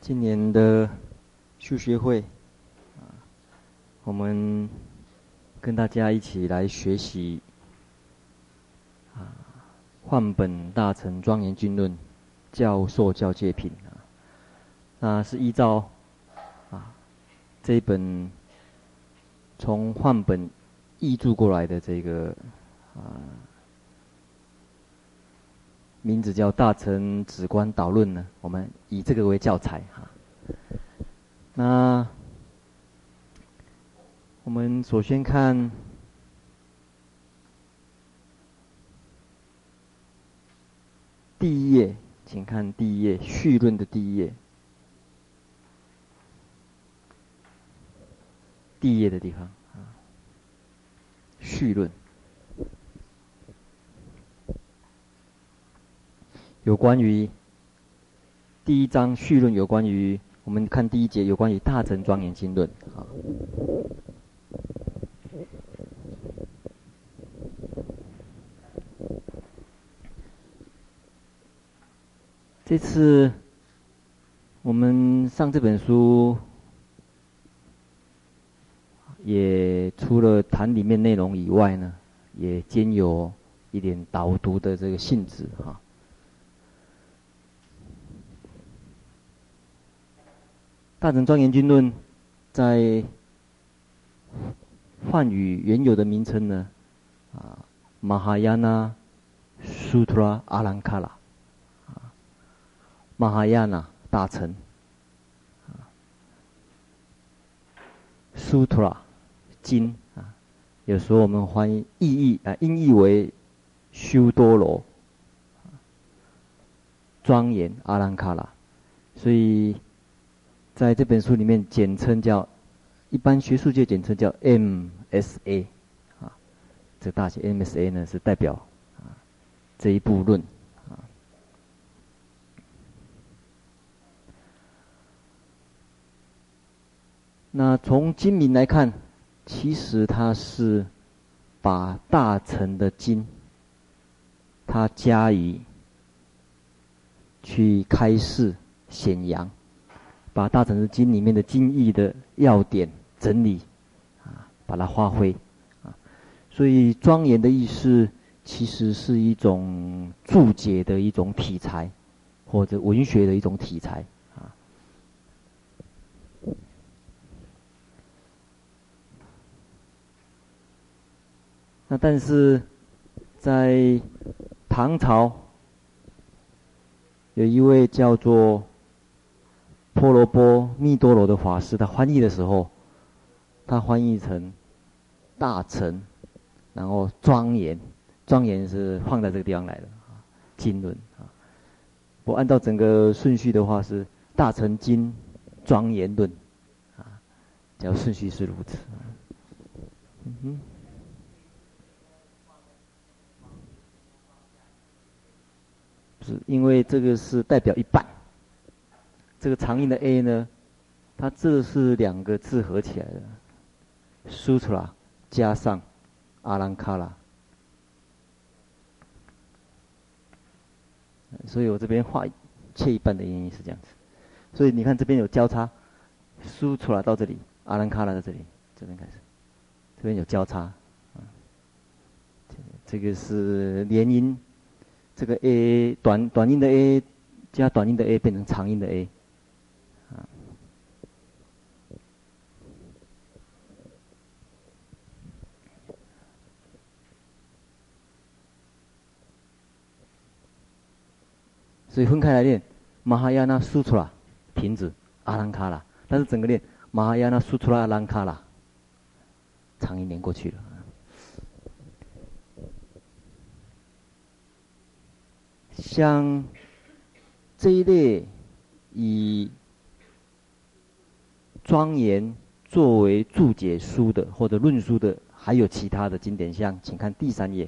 今年的修学会，啊，我们跟大家一起来学习啊，换本大乘庄严经论教授教诫品啊，那是依照啊这一本从换本译注过来的这个啊。名字叫《大乘止观导论》呢，我们以这个为教材哈。那我们首先看第一页，请看第一页序论的第一页，第一页的地方啊，序论。有关于第一章序论，有关于我们看第一节，有关于大乘庄严经论啊。这次我们上这本书，也除了谈里面内容以外呢，也兼有一点导读的这个性质哈。大乘庄严经论，在梵语原有的名称呢，啊，马哈亚纳苏特拉阿兰卡拉，啊，马哈亚纳大乘，啊，苏特拉经啊，有时候我们翻译意义啊，音译为修多罗，庄严阿兰卡拉，所以。在这本书里面，简称叫，一般学术界简称叫 MSA，啊，这大写 MSA 呢是代表啊这一部论，啊。那从经名来看，其实它是把大乘的经，它加以去开示显扬。把大乘的经里面的经义的要点整理，啊，把它发挥，啊，所以庄严的意思其实是一种注解的一种体裁，或者文学的一种体裁，啊。那但是在唐朝有一位叫做。婆罗波密多罗的法师，他翻译的时候，他翻译成大乘，然后庄严，庄严是放在这个地方来的啊，经论啊。我按照整个顺序的话是大乘经庄严论啊，叫顺序是如此。嗯哼，是因为这个是代表一半。这个长音的 A 呢，它这是两个字合起来的，Sutra 加上阿兰卡拉，所以我这边画切一半的原因是这样子，所以你看这边有交叉输出来到这里，阿兰卡拉在这里，这边开始，这边有交叉，啊，这个是连音，这个 A 短短音的 A 加短音的 A 变成长音的 A。所以分开来念，马哈亚那苏图拉，瓶子阿兰卡拉，但是整个念马哈亚那苏图拉阿兰卡拉，长音连过去了。像这一类以庄严作为注解书的或者论书的，还有其他的经典像，请看第三页。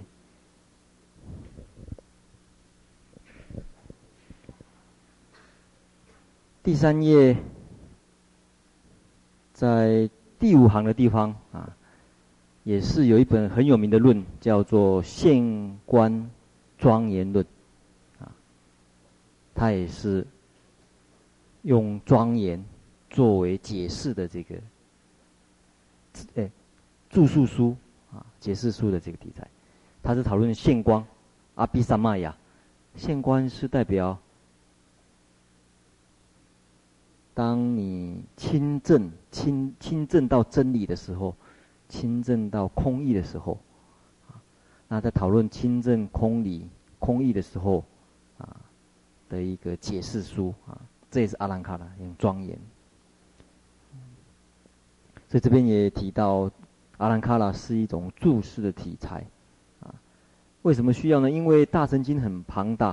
第三页，在第五行的地方啊，也是有一本很有名的论，叫做《县官庄严论》啊，它也是用庄严作为解释的这个，哎，注述书啊，解释书的这个题材，它是讨论县官阿毗萨玛呀，县官是代表，当你亲证亲亲证到真理的时候，亲证到空义的时候，啊，那在讨论亲证空理空义的时候，啊的一个解释书啊。这也是阿兰卡拉用庄严，所以这边也提到，阿兰卡拉是一种注释的题材，啊，为什么需要呢？因为大乘经很庞大，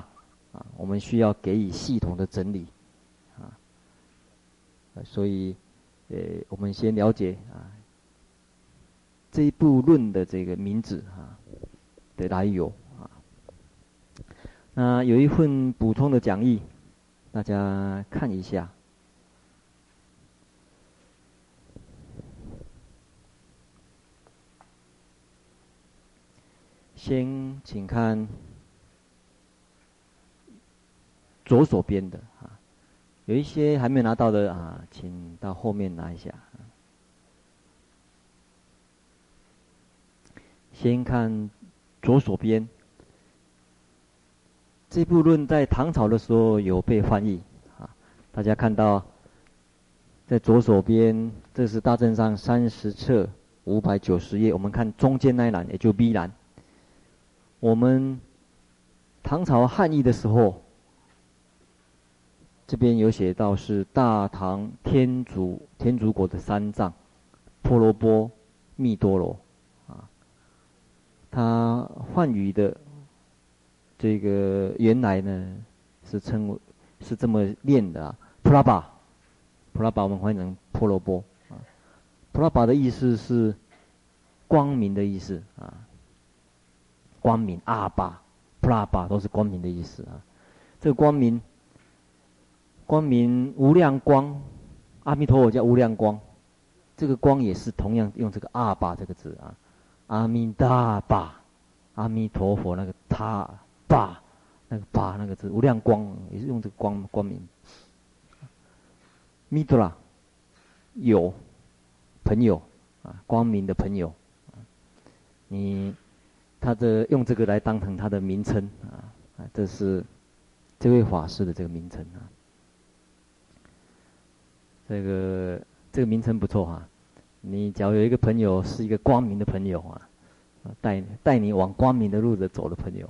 啊，我们需要给予系统的整理，所以，呃，我们先了解啊，这一部论的这个名字啊的来由啊，那有一份补充的讲义。大家看一下，先请看左手边的啊，有一些还没拿到的啊，请到后面拿一下。先看左手边。这部论在唐朝的时候有被翻译，啊，大家看到，在左手边，这是大正上三十册五百九十页，我们看中间那一栏，也就 B 栏。我们唐朝汉译的时候，这边有写到是大唐天竺天竺国的三藏，婆罗波、密多罗，啊，他梵语的。这个原来呢是称为是这么念的啊，普拉巴，普拉巴我们翻译成婆罗波啊，普拉巴的意思是光明的意思啊，光明阿巴，普拉巴都是光明的意思啊，这个光明，光明无量光，阿弥陀佛叫无量光，这个光也是同样用这个阿巴这个字啊，阿弥达巴，阿弥陀佛那个他。爸，那个爸那个字，无量光也是用这个光光明。弥多拉，有朋友啊，光明的朋友，你他的用这个来当成他的名称啊啊，这是这位法师的这个名称啊。这个这个名称不错哈，你假如有一个朋友是一个光明的朋友啊，带带你往光明的路子走的朋友。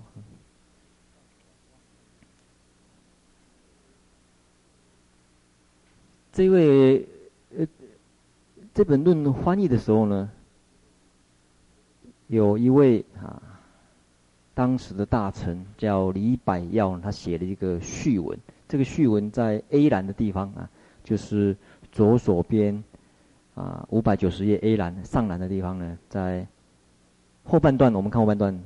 这位呃，这本论翻译的时候呢，有一位啊，当时的大臣叫李百耀，他写了一个序文。这个序文在 A 栏的地方啊，就是左手边啊五百九十页 A 栏上栏的地方呢，在后半段，我们看后半段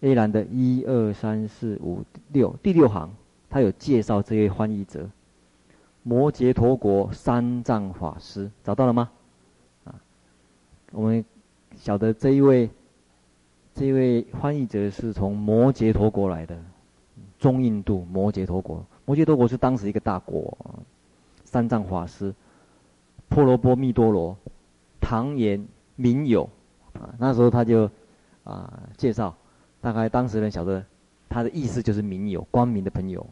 A 栏的一二三四五六第六行，他有介绍这位翻译者。摩羯陀国三藏法师找到了吗？啊，我们晓得这一位，这一位翻译者是从摩羯陀国来的，中印度摩羯陀国。摩羯陀国是当时一个大国。三藏法师，婆罗波密多罗，唐言明友，啊，那时候他就啊介绍，大概当时人晓得他的意思就是明友，光明的朋友。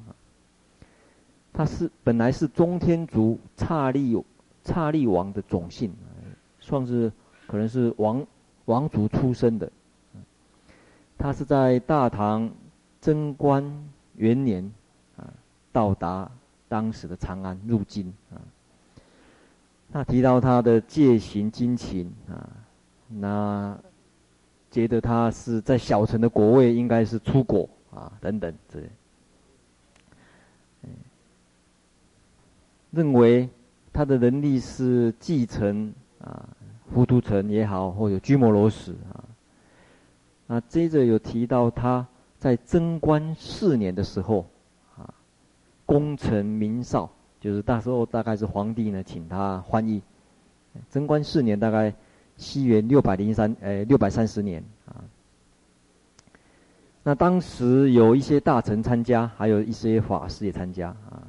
他是本来是中天竺刹利刹利王的种姓，算是可能是王王族出身的。他是在大唐贞观元年啊到达当时的长安入京啊。那提到他的戒行精勤啊，那觉得他是在小城的国位应该是出国啊等等之类。认为他的能力是继承啊，糊涂城也好，或者居摩罗什啊。那接着有提到他在贞观四年的时候，功成名少，就是那时候大概是皇帝呢请他翻译。贞观四年大概西元六百零三，呃，六百三十年啊。那当时有一些大臣参加，还有一些法师也参加啊。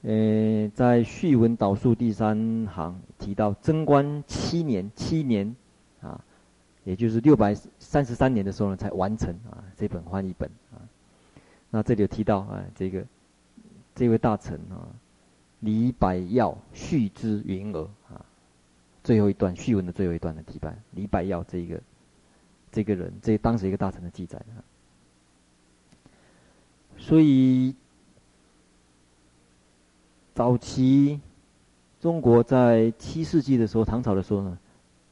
呃，在序文导数第三行提到贞观七年，七年啊，也就是六百三十三年的时候呢，才完成啊这本翻译本啊。那这里有提到啊，这个这位大臣啊，李百曜续之云尔啊，最后一段序文的最后一段的提办，李百曜这一个这个人，这当时一个大臣的记载啊。所以。早期中国在七世纪的时候，唐朝的时候呢，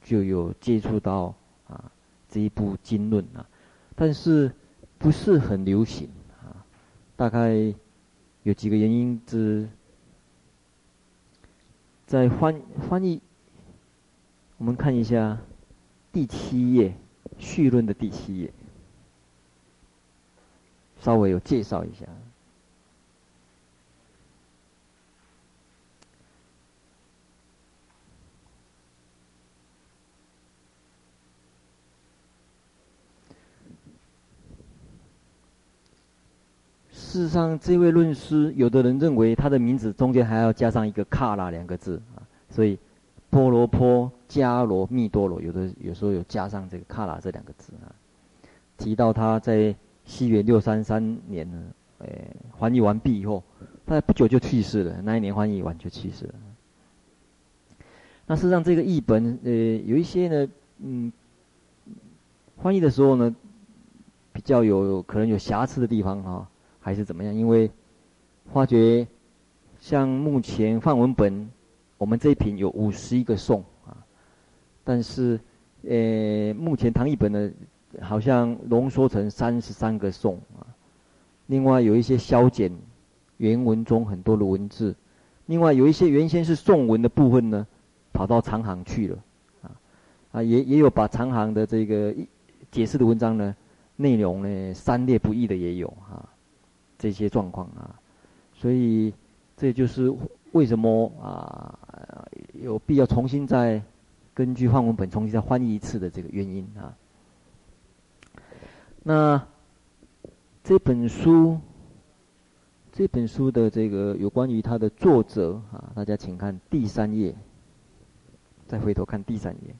就有接触到啊这一部经论啊，但是不是很流行。大概有几个原因之，在翻翻译，我们看一下第七页序论的第七页，稍微有介绍一下。事实上，这位论师，有的人认为他的名字中间还要加上一个“卡拉”两个字啊，所以波罗波迦罗密多罗，有的有时候有加上这个“卡拉”这两个字啊。提到他在西元六三三年呢，诶，翻译完毕以后，他不久就去世了。那一年翻译完就去世了。那事实上，这个译本呃，有一些呢，嗯，翻译的时候呢，比较有可能有瑕疵的地方哈。还是怎么样？因为发觉像目前范文本，我们这一品有五十一个颂啊，但是呃，目前唐译本呢，好像浓缩成三十三个颂啊。另外有一些消减原文中很多的文字，另外有一些原先是宋文的部分呢，跑到长行去了啊啊，也也有把长行的这个解释的文章呢，内容呢删列不一的也有啊。这些状况啊，所以这就是为什么啊有必要重新再根据梵文本重新再翻译一次的这个原因啊。那这本书，这本书的这个有关于它的作者啊，大家请看第三页，再回头看第三页。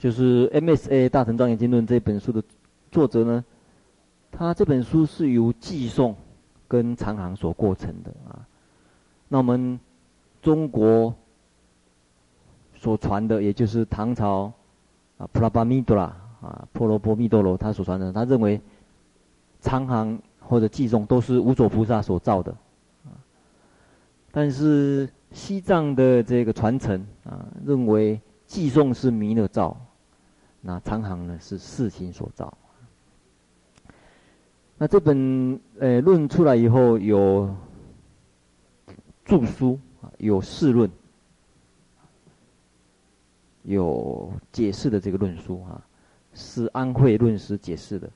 就是《MSA 大乘庄严经论》这本书的作者呢，他这本书是由寄送跟长行所构成的啊。那我们中国所传的，也就是唐朝啊普拉巴密多拉啊婆罗波密多罗他所传的，他认为长行或者寄送都是无所菩萨所造的啊。但是西藏的这个传承啊，认为寄送是弥勒造。那长行呢是世心所造。那这本呃论出来以后有注疏啊，有释论，有解释的这个论书啊，是安慧论师解释的，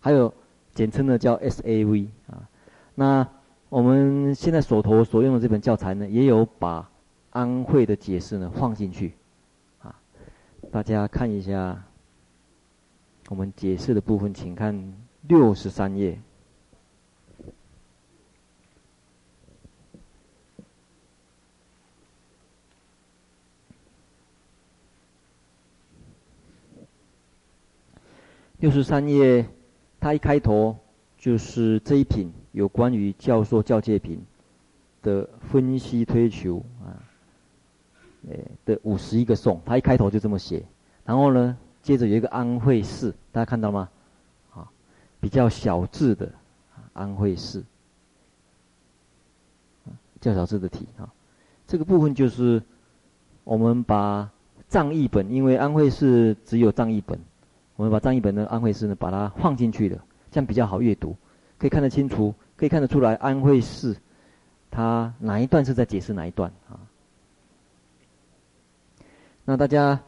还有简称的叫 SAV 啊。那我们现在手头所用的这本教材呢，也有把安慧的解释呢放进去。大家看一下，我们解释的部分，请看六十三页。六十三页，它一开头就是这一品有关于教授教诫品的分析推求诶的五十一个颂，他一开头就这么写，然后呢，接着有一个安慧寺，大家看到吗？啊，比较小字的安慧寺，较小字的体啊，这个部分就是我们把藏译本，因为安慧释只有藏译本，我们把藏译本的安慧释呢，把它放进去的，这样比较好阅读，可以看得清楚，可以看得出来安慧释，它哪一段是在解释哪一段啊？那大家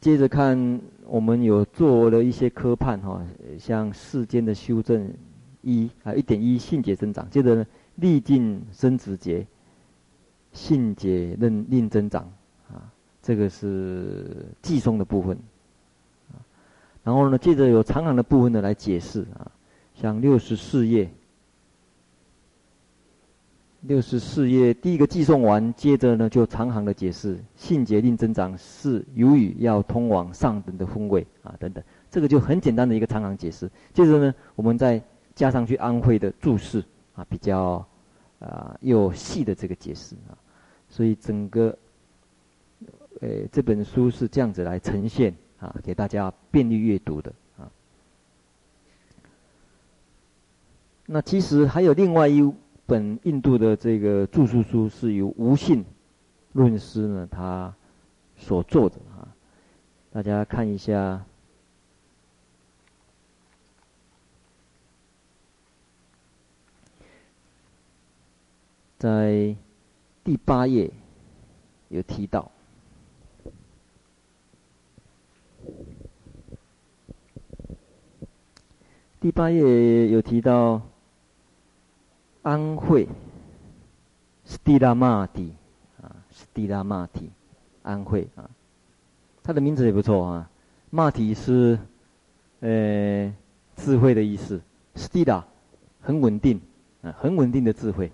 接着看，我们有做了一些科判哈，像世间的修正一啊一点一信解增长，接着呢历尽生子劫，性解令令增长啊，这个是偈颂的部分。然后呢，接着有长行的部分呢来解释啊，像六十四页，六十四页第一个偈颂完，接着呢就长行的解释，信解令增长是由于要通往上等的风味啊等等，这个就很简单的一个长行解释。接着呢，我们再加上去安徽的注释啊，比较啊又细的这个解释啊，所以整个呃这本书是这样子来呈现。啊，给大家便利阅读的啊。那其实还有另外一本印度的这个著述书，是由无信论师呢他所做的啊。大家看一下，在第八页有提到。第八页有提到安慧，斯蒂拉玛蒂啊，斯蒂拉玛蒂，安慧啊，他的名字也不错啊。玛蒂是呃智慧的意思，斯蒂拉很稳定啊，很稳定的智慧。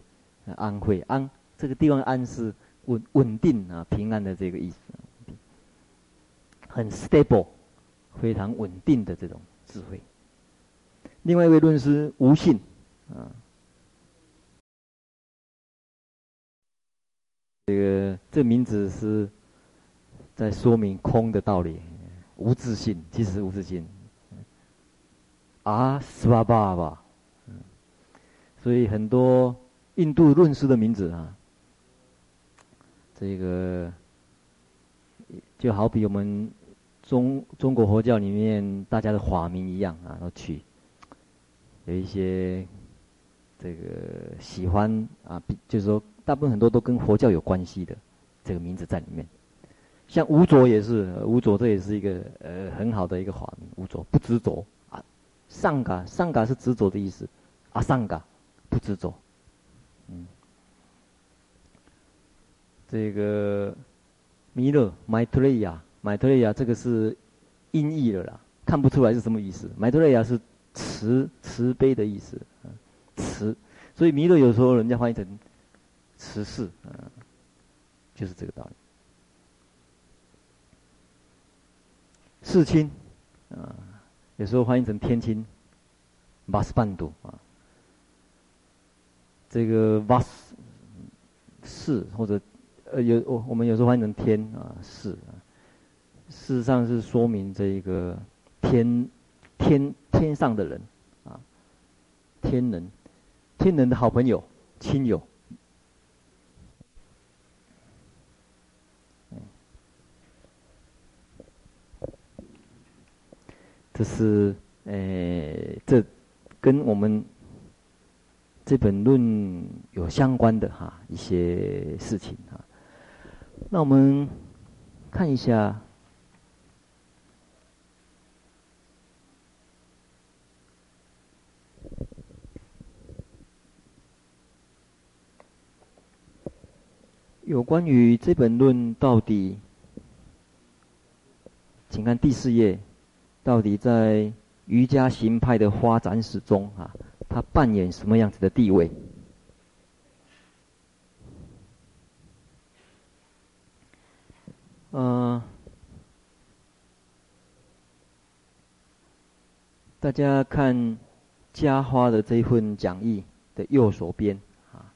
安慧安这个地方安是稳稳定啊，平安的这个意思，很 stable，非常稳定的这种智慧。另外一位论师吴信，啊，这个这名字是在说明空的道理，无自信，其实无自信。啊，斯巴巴吧，所以很多印度论师的名字啊，这个就好比我们中中国佛教里面大家的法名一样啊，都取。有一些这个喜欢啊，就是说，大部分很多都跟佛教有关系的这个名字在里面。像无着也是，无着这也是一个呃很好的一个法名，无着不执着啊。上嘎上嘎是执着的意思，啊上嘎不执着。嗯，这个弥勒迈陀雷亚迈陀雷亚这个是音译了啦，看不出来是什么意思。迈陀雷亚是。慈慈悲的意思，慈，所以弥勒有时候人家翻译成慈氏，嗯，就是这个道理。世亲，啊，有时候翻译成天亲，瓦斯半度啊，这个瓦斯是或者呃有我我们有时候翻译成天啊是啊，事实上是说明这一个天。天天上的人，啊，天人，天人的好朋友、亲友，这是诶，这跟我们这本论有相关的哈一些事情啊。那我们看一下。有关于这本论到底，请看第四页，到底在瑜伽行派的发展史中啊，它扮演什么样子的地位？嗯、大家看嘉花的这一份讲义的右手边啊。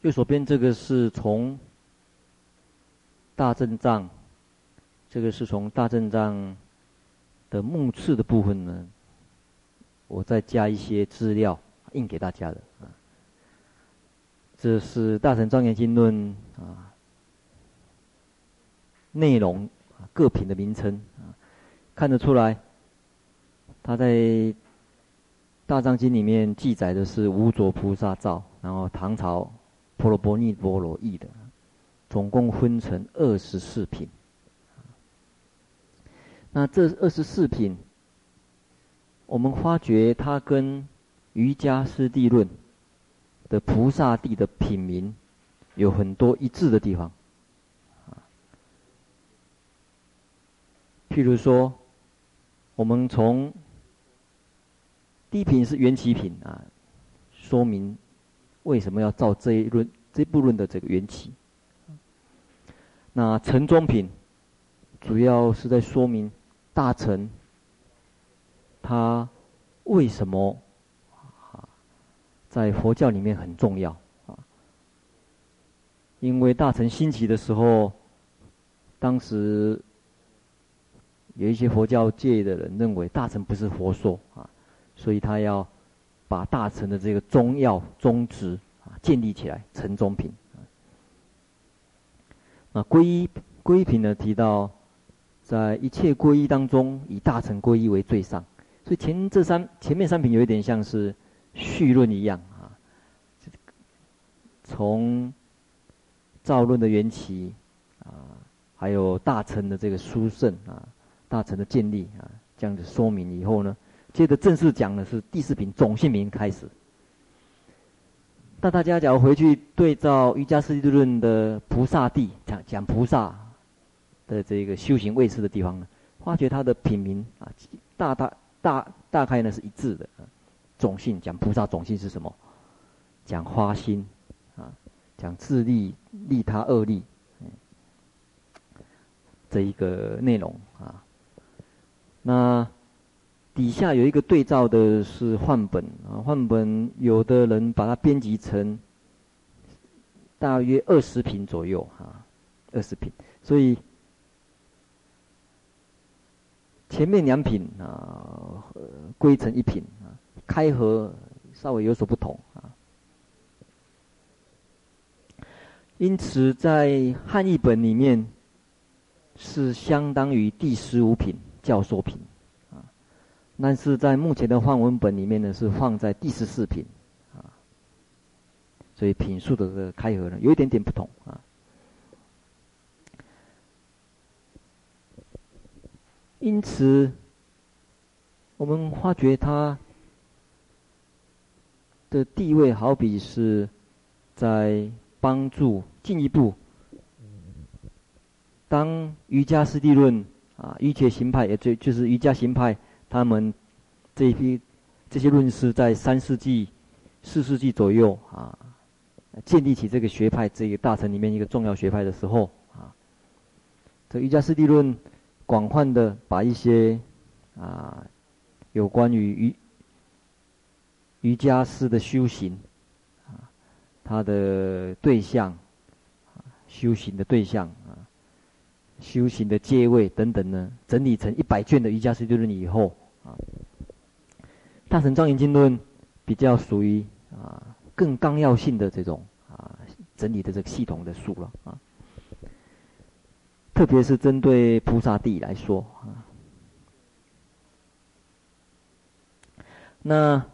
右手边这个是从大正藏，这个是从大正藏的目次的部分呢，我再加一些资料印给大家的啊。这是《大乘庄严经论》啊，内容各品的名称啊，看得出来，他在《大藏经》里面记载的是无着菩萨造，然后唐朝。婆罗波尼波罗译的，总共分成二十四品。那这二十四品，我们发觉它跟《瑜伽师地论》的菩萨地的品名有很多一致的地方。譬如说，我们从地一品是缘起品啊，说明为什么要造这一论这一部论的这个缘起。那陈中品主要是在说明大乘它为什么啊在佛教里面很重要啊？因为大乘兴起的时候，当时有一些佛教界的人认为大乘不是佛说啊，所以他要把大乘的这个宗要宗旨啊建立起来，陈中品。那皈依皈依品呢？提到在一切皈依当中，以大乘皈依为最上。所以前这三前面三品有一点像是绪论一样啊，从造论的缘起啊，还有大乘的这个殊胜啊，大乘的建立啊，这样子说明以后呢，接着正式讲的是第四品总性名开始。那大家假如回去对照《瑜伽师地论》的菩萨地讲讲菩萨的这个修行位次的地方呢，发觉他的品名啊，大大大大概呢是一致的。种性讲菩萨种性是什么？讲花心啊，讲自利利他二利，这一个内容啊。那。底下有一个对照的是梵本啊，梵本有的人把它编辑成大约二十品左右啊，二十品，所以前面两品啊归成一品啊，开合稍微有所不同啊，因此在汉译本里面是相当于第十五品教授品。但是在目前的范文本里面呢，是放在第十四品，啊，所以品数的这个开合呢，有一点点不同啊。因此，我们发觉它的地位，好比是在帮助进一步，当瑜伽师地论啊，瑜伽行派也就就是瑜伽行派。他们这一批这些论师在三世纪、四世纪左右啊，建立起这个学派，这个大乘里面一个重要学派的时候啊，这瑜伽师地论广泛的把一些啊有关于瑜瑜伽师的修行啊，他的对象啊，修行的对象，修行的戒位等等呢，整理成一百卷的瑜伽师地论以后。啊，大乘庄严经论比较属于啊更纲要性的这种啊整理的这个系统的书了啊，特别是针对菩萨地来说啊，那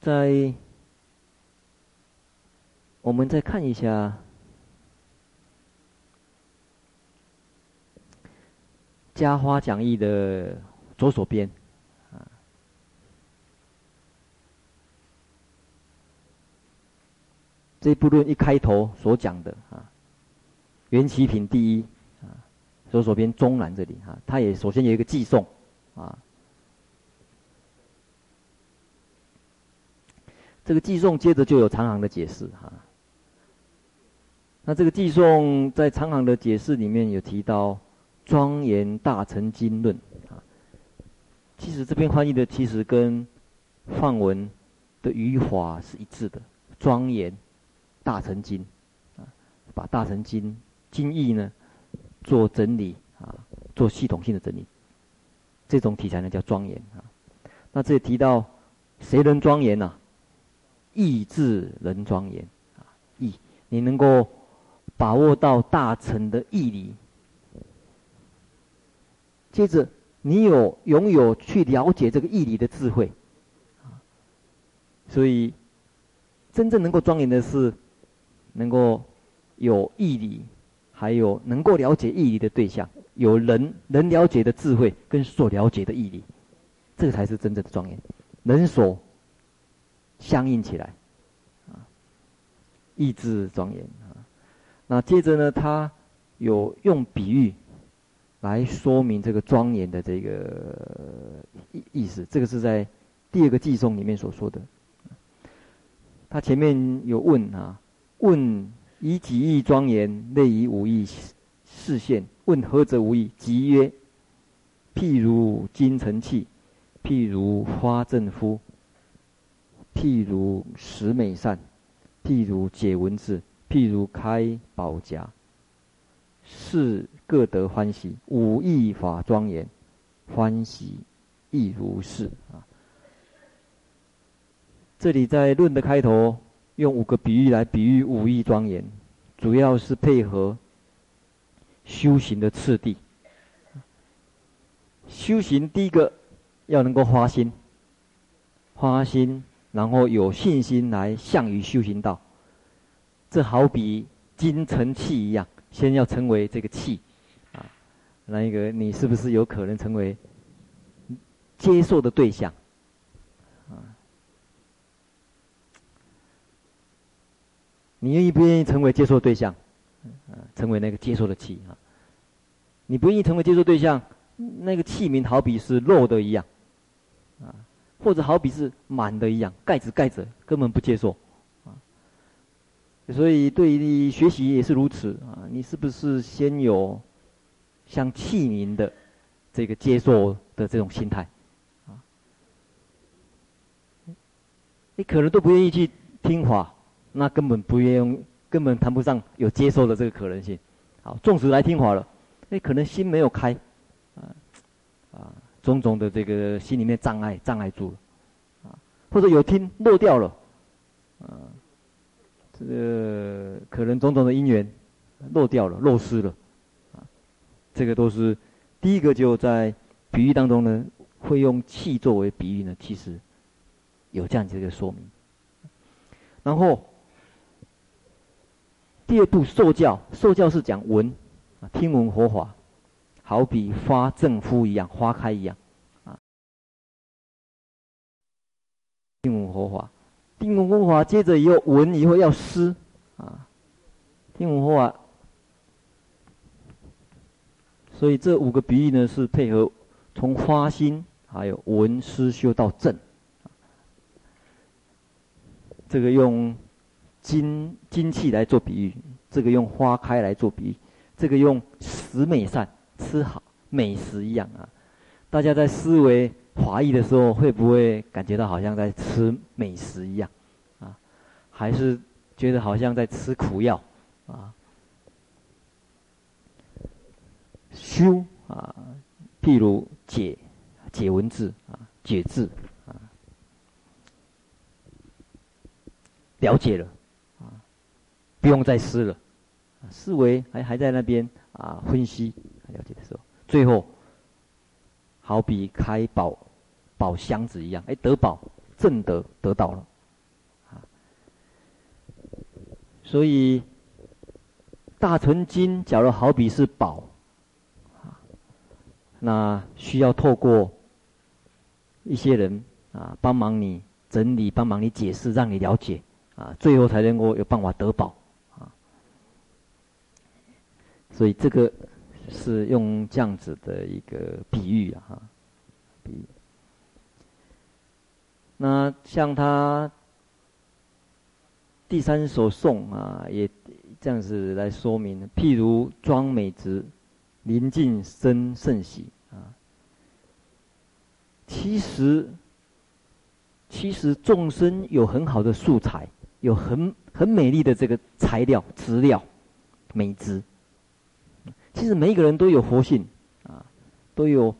在我们再看一下。加花讲义的左手边，啊，这部论一开头所讲的啊，缘起品第一啊，左手边中栏这里啊，它也首先有一个寄颂啊，这个寄颂接着就有长行的解释哈。那这个寄颂在长行的解释里面有提到。庄严大乘经论啊，其实这边翻译的其实跟梵文的语法是一致的。庄严大乘经啊，把大乘经经义呢做整理啊，做系统性的整理，这种题材呢叫庄严啊。那这里提到谁能庄严呢？意志能庄严啊，意你能够把握到大乘的义理。接着，你有拥有去了解这个义理的智慧，啊，所以真正能够庄严的是，能够有义理，还有能够了解义理的对象，有人能了解的智慧跟所了解的义理，这个才是真正的庄严，能所相应起来，啊，义智庄严啊。那接着呢，他有用比喻来说明这个庄严的这个意意思。这个是在第二个偈颂里面所说的。他前面有问啊，问以几义庄严，内以五义示现。问何者无义？即曰：譬如金尘器，譬如花正夫，譬如石美善，譬如解文字，譬如开宝匣，是各得欢喜。五义法庄严，欢喜亦如是啊。这里在论的开头，用五个比喻来比喻五义庄严，主要是配合修行的次第。修行第一个要能够发心，发心，然后有信心来向于修行道。这好比金成器一样，先要成为这个器，那一个你是不是有可能成为接受的对象？啊你愿意不愿意成为接受对象？啊成为那个接受的器啊？你不愿意成为接受对象，那个器皿好比是漏的一样，啊，或者好比是满的一样，盖子盖着，根本不接受，啊。所以对于学习也是如此啊，你是不是先有像器皿的这个接受的这种心态？啊，你可能都不愿意去听话。那根本不愿用，根本谈不上有接受的这个可能性。好，纵使来听话了，哎，可能心没有开，啊，啊，种种的这个心里面障碍障碍住了，啊，或者有听漏掉了，啊，这个可能种种的因缘漏掉了，漏失了，这个都是第一个就在比喻当中呢，会用气作为比喻呢，其实有这样子一个说明，然后。第二步受教，受教是讲闻，啊，听闻佛法，好比花正敷一样，花开一样，啊，听闻佛法，听闻佛法，接着以后闻以后要施，啊，听闻佛法，所以这五个比喻呢是配合从花心，还有闻思修到正，这个用。金金器来做比喻，这个用花开来做比喻，这个用食美善吃好美食一样啊。大家在思维华裔的时候，会不会感觉到好像在吃美食一样啊？还是觉得好像在吃苦药啊？修啊，譬如解解文字啊，解字啊，了解了啊。不用再思了，思维还还在那边啊，分析了解的时候，最后好比开宝宝箱子一样，哎，得宝正得得到了，啊，所以大乘经假如好比是宝，那需要透过一些人啊帮忙你整理，帮忙你解释，让你了解啊，最后才能够有办法得宝啊。所以这个是用这样子的一个比喻啊，哈，比喻。那像他第三首颂啊，也这样子来说明：譬如庄美植，临近生胜喜啊。其实，其实众生有很好的素材，有很很美丽的这个材料、资料、美植。其实每一个人都有佛性，啊，都有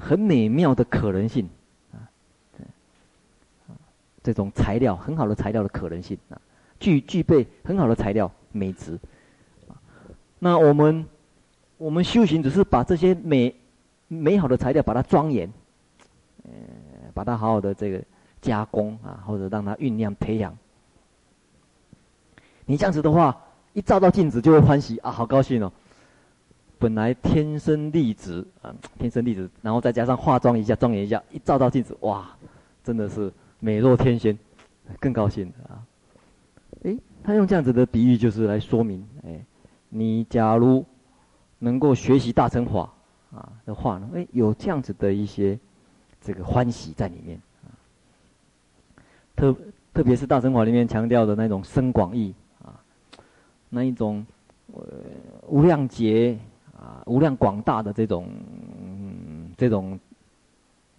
很美妙的可能性，啊，这种材料很好的材料的可能性啊，具具备很好的材料美质，那我们我们修行只是把这些美美好的材料把它庄严，呃，把它好好的这个加工啊，或者让它酝酿培养。你这样子的话，一照到镜子就会欢喜啊，好高兴哦。本来天生丽质啊，天生丽质，然后再加上化妆一下，庄严一下，一照到镜子，哇，真的是美若天仙，更高兴啊！诶，他用这样子的比喻，就是来说明，诶，你假如能够学习大乘法啊的话呢，哎，有这样子的一些这个欢喜在里面啊。特特别是大乘法里面强调的那种深广义啊，那一种呃无量劫啊、无量广大的这种、嗯、这种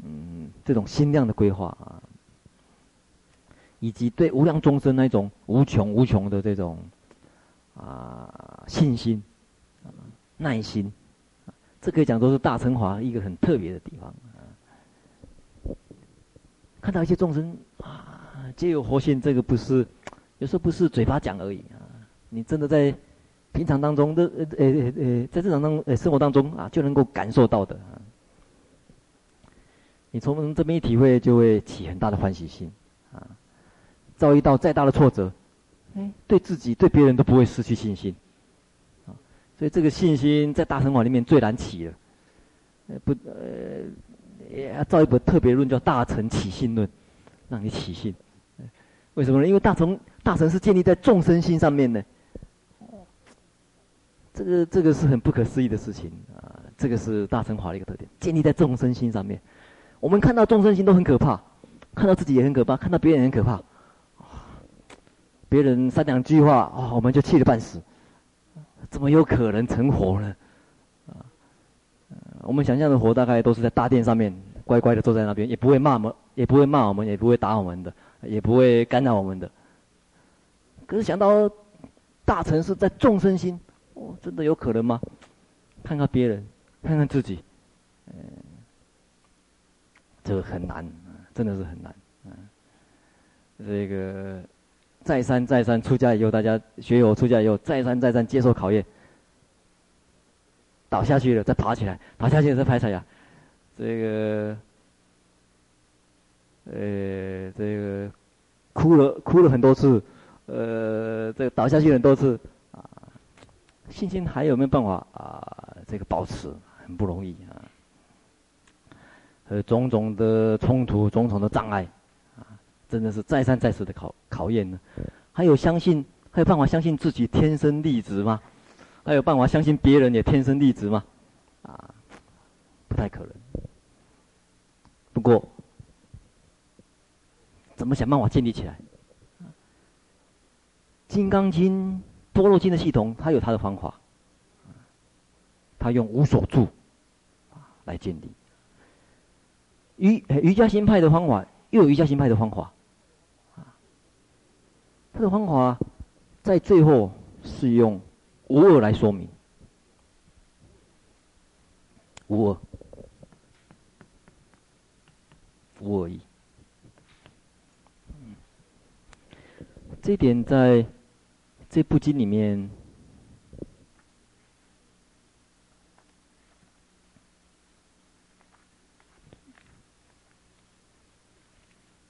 嗯这种心量的规划啊。以及对无量众生那种无穷无穷的这种啊信心、啊、耐心，这可以讲都是大乘华一个很特别的地方啊。看到一些众生啊，皆有佛性，这个不是有时候不是嘴巴讲而已啊，你真的在平常当中的呃呃呃在日常当呃生活当中啊，就能够感受到的啊。你从这边一体会，就会起很大的欢喜心啊。遭遇到再大的挫折，哎，对自己、对别人都不会失去信心，啊，所以这个信心在大乘法里面最难起了，呃，不，呃，也要造一本特别论叫《大乘起信论》，让你起信，为什么呢？因为大乘大乘是建立在众生心上面的，这个这个是很不可思议的事情啊，这个是大乘法的一个特点，建立在众生心上面。我们看到众生心都很可怕，看到自己也很可怕，看到别人也很可怕。别人三两句话啊、我们就气得半死，怎么有可能成佛呢？啊，我们想象的佛大概都是在大殿上面乖乖的坐在那边，也不会骂我们，也不会骂我们，也不会打我们的，也不会干扰我们的。可是想到大城市在众生心，哦，真的有可能吗？看看别人，看看自己，嗯，这个很难，真的是很难，嗯，这个。再三再三出家以后，大家学友出家以后，再三再三接受考验，倒下去了再爬起来，倒下去再拍起来，这个，呃，这个哭了哭了很多次，呃，这个倒下去很多次，啊，信心还有没有办法？啊？这个保持很不容易啊，和种种的冲突，种种的障碍。真的是再三再四的考考验呢，还有相信，还有办法相信自己天生丽质吗？还有办法相信别人也天生丽质吗？啊，不太可能。不过，怎么想办法建立起来？《金刚经》《般若经》的系统，它有它的方法，它用无所住啊来建立。瑜瑜伽行派的方法，又有瑜伽行派的方法。这个方法在最后是用无二来说明，无二，无二义。这点在这部经里面，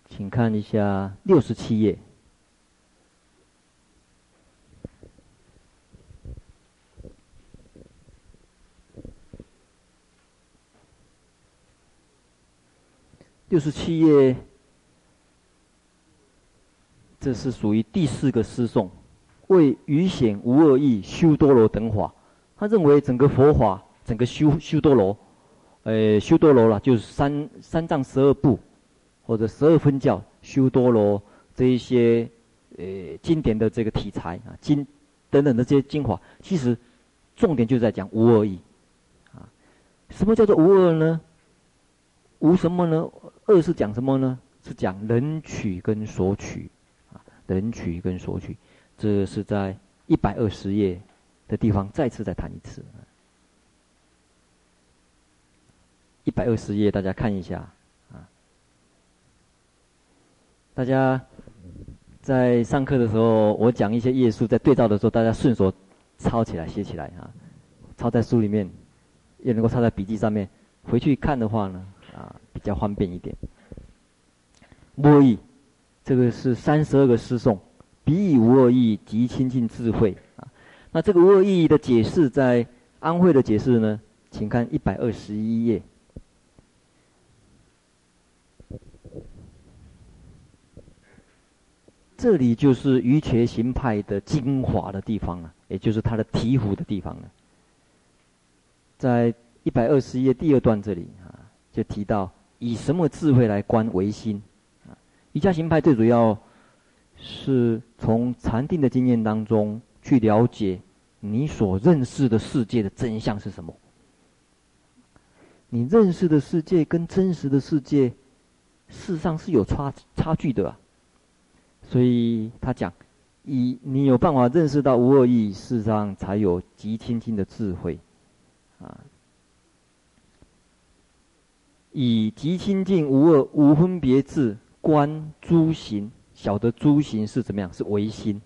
请看一下六十七页。六十七页，这是属于第四个诗颂，为于显无二意修多罗等法。他认为整个佛法，整个修修多罗，呃，修多罗了，就是三三藏十二部，或者十二分教修多罗这一些呃经典的这个题材啊，经等等的这些精华，其实重点就在讲无二意啊。什么叫做无二呢？无什么呢？二是讲什么呢？是讲能取跟所取，啊，能取跟所取，这是在一百二十页的地方再次再谈一次。一百二十页大家看一下，啊，大家在上课的时候，我讲一些页数，在对照的时候，大家顺手抄起来写起来啊，抄在书里面，也能够抄在笔记上面，回去看的话呢。啊，比较方便一点。莫意，这个是三十二个诗颂，比以无二意即亲近智慧啊。那这个无二义的解释，在安慧的解释呢，请看一百二十一页。这里就是瑜伽行派的精华的地方了，也就是它的醍醐的地方了。在一百二十页第二段这里，就提到以什么智慧来观唯心啊？瑜伽行派最主要是从禅定的经验当中去了解你所认识的世界的真相是什么。你认识的世界跟真实的世界，事实上是有差差距的啊。所以他讲，以你有办法认识到无二义，事实上才有极清净的智慧，啊。以极清净无二无分别智观诸行，晓得诸行是怎么样？是唯心。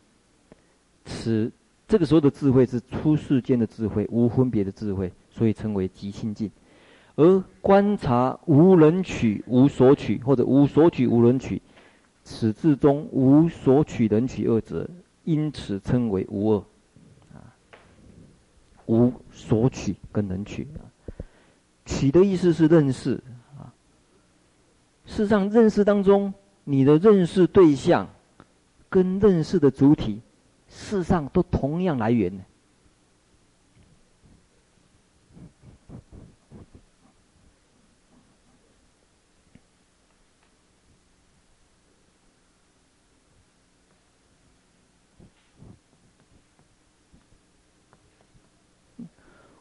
此这个时候的智慧是出世间的智慧，无分别的智慧，所以称为极清净。而观察无人取、无所取，或者无所取、无人取，此智中无所取、人取二者，因此称为无二。啊，无所取跟人取啊，取的意思是认识。事实上，认识当中，你的认识对象跟认识的主体，事实上都同样来源。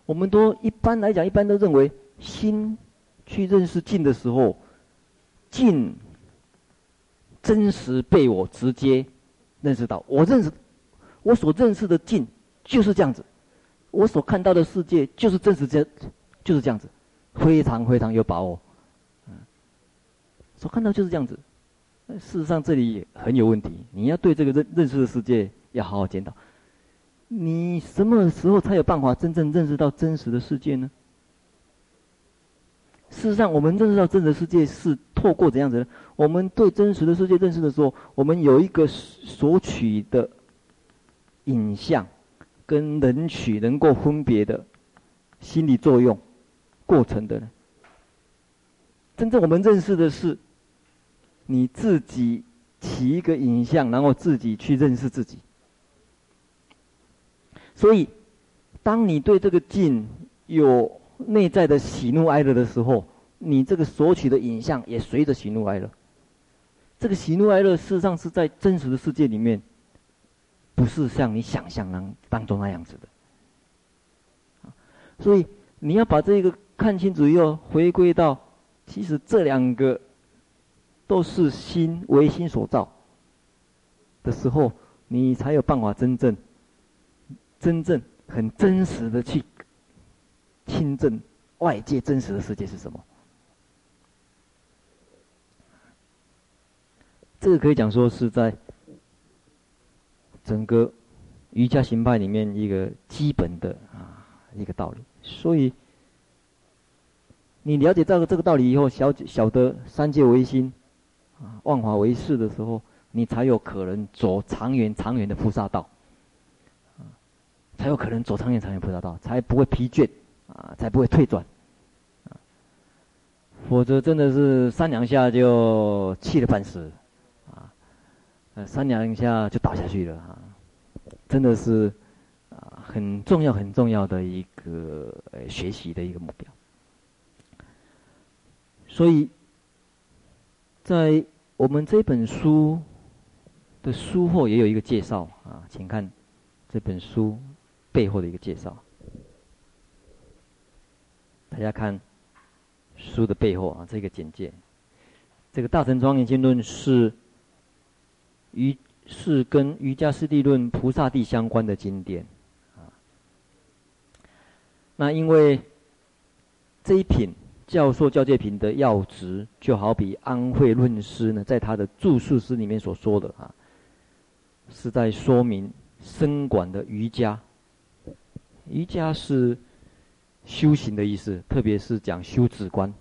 我们都一般来讲，一般都认为心去认识境的时候，境真实被我直接认识到。我认识我所认识的境就是这样子，我所看到的世界就是真实这就是这样子，非常非常有把握。嗯，所看到就是这样子。事实上这里也很有问题，你要对这个认认识的世界要好好检讨。你什么时候才有办法真正认识到真实的世界呢？事实上，我们认识到真实世界是透过怎样子呢？我们对真实的世界认识的时候，我们有一个索取的影像，跟人取能够分别的心理作用过程的。真正我们认识的是你自己起一个影像，然后自己去认识自己。所以，当你对这个镜有内在的喜怒哀乐的时候，你这个索取的影像也随着喜怒哀乐。这个喜怒哀乐事实上是在真实的世界里面，不是像你想象当当中那样子的。所以你要把这个看清楚以后，回归到其实这两个都是心唯心所造的时候，你才有办法真正。真正很真实的去亲证外界真实的世界是什么？这个可以讲说是在整个瑜伽行派里面一个基本的啊一个道理。所以你了解到这个道理以后，晓晓得三界唯心啊，万法唯识的时候，你才有可能走长远长远的菩萨道。才有可能走长远、长远菩萨道，才不会疲倦，啊，才不会退转，啊，否则真的是三两下就气得半死，啊，三两下就倒下去了啊，真的是啊很重要、很重要的一个呃学习的一个目标。所以，在我们这本书的书后也有一个介绍啊，请看这本书。背后的一个介绍，大家看书的背后啊，这个简介，这个《大乘庄严经论》是瑜是跟《瑜伽师地论》菩萨地相关的经典啊。那因为这一品教授教界品的要旨，就好比安慧论师呢，在他的注释诗里面所说的啊，是在说明深广的瑜伽。瑜伽是修行的意思，特别是讲修止观。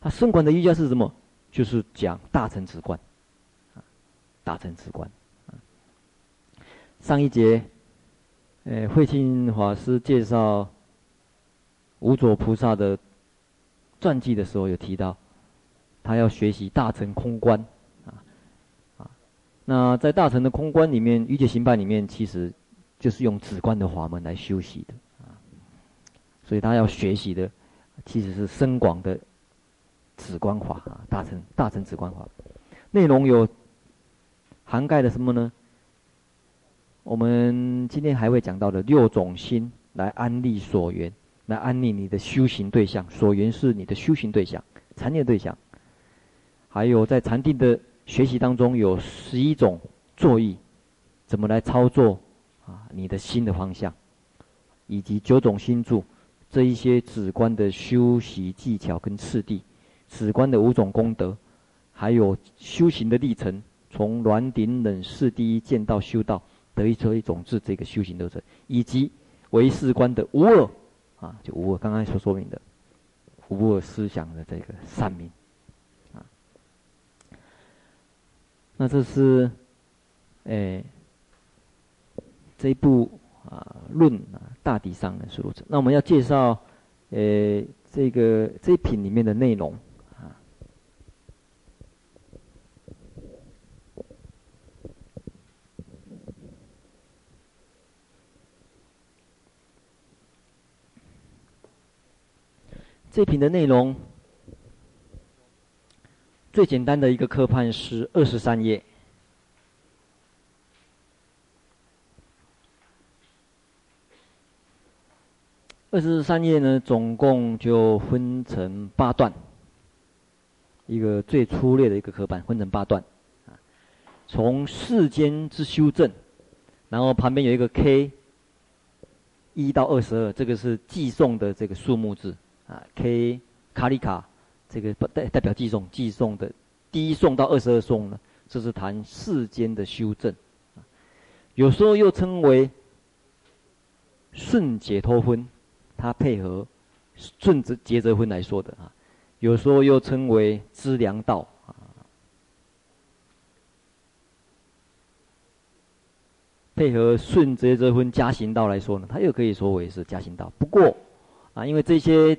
它深广的瑜伽是什么？就是讲大乘止观，大乘止观。上一节，呃，慧清法师介绍无着菩萨的传记的时候，有提到他要学习大乘空观，啊啊。那在大乘的空观里面，瑜伽行派里面其实。就是用止观的法门来修习的，所以他要学习的其实是深广的止观法啊，大乘大乘止观法，内容有涵盖了什么呢？我们今天还会讲到的六种心来安立所缘，来安立你的修行对象。所缘是你的修行对象，禅定对象。还有在禅定的学习当中，有十一种作意，怎么来操作啊？你的心的方向，以及九种心住，这一些止观的修习技巧跟次第，止观的五种功德，还有修行的历程，从软顶忍世第一见到修道。得一车一种智，这个修行流程，以及唯识观的无二啊，就无二，刚刚所说明的无二思想的这个三明啊。那这是诶这一部啊论啊，大体上呢是如此。那我们要介绍呃这个这一品里面的内容啊。这品的内容最简单的一个科判是二十三页。二十三页呢，总共就分成八段，一个最粗略的一个科板，分成八段。从世间之修正，然后旁边有一个 K，一到二十二，这个是计诵的这个数目字。啊，K 卡里卡，这个代代表计诵，计诵的第一诵到二十二诵呢，这是谈世间的修正，有时候又称为顺解脱分，它配合顺直抉择分来说的啊，有时候又称为资粮道啊，配合顺抉择分加行道来说呢，它又可以说为是加行道。不过啊，因为这些。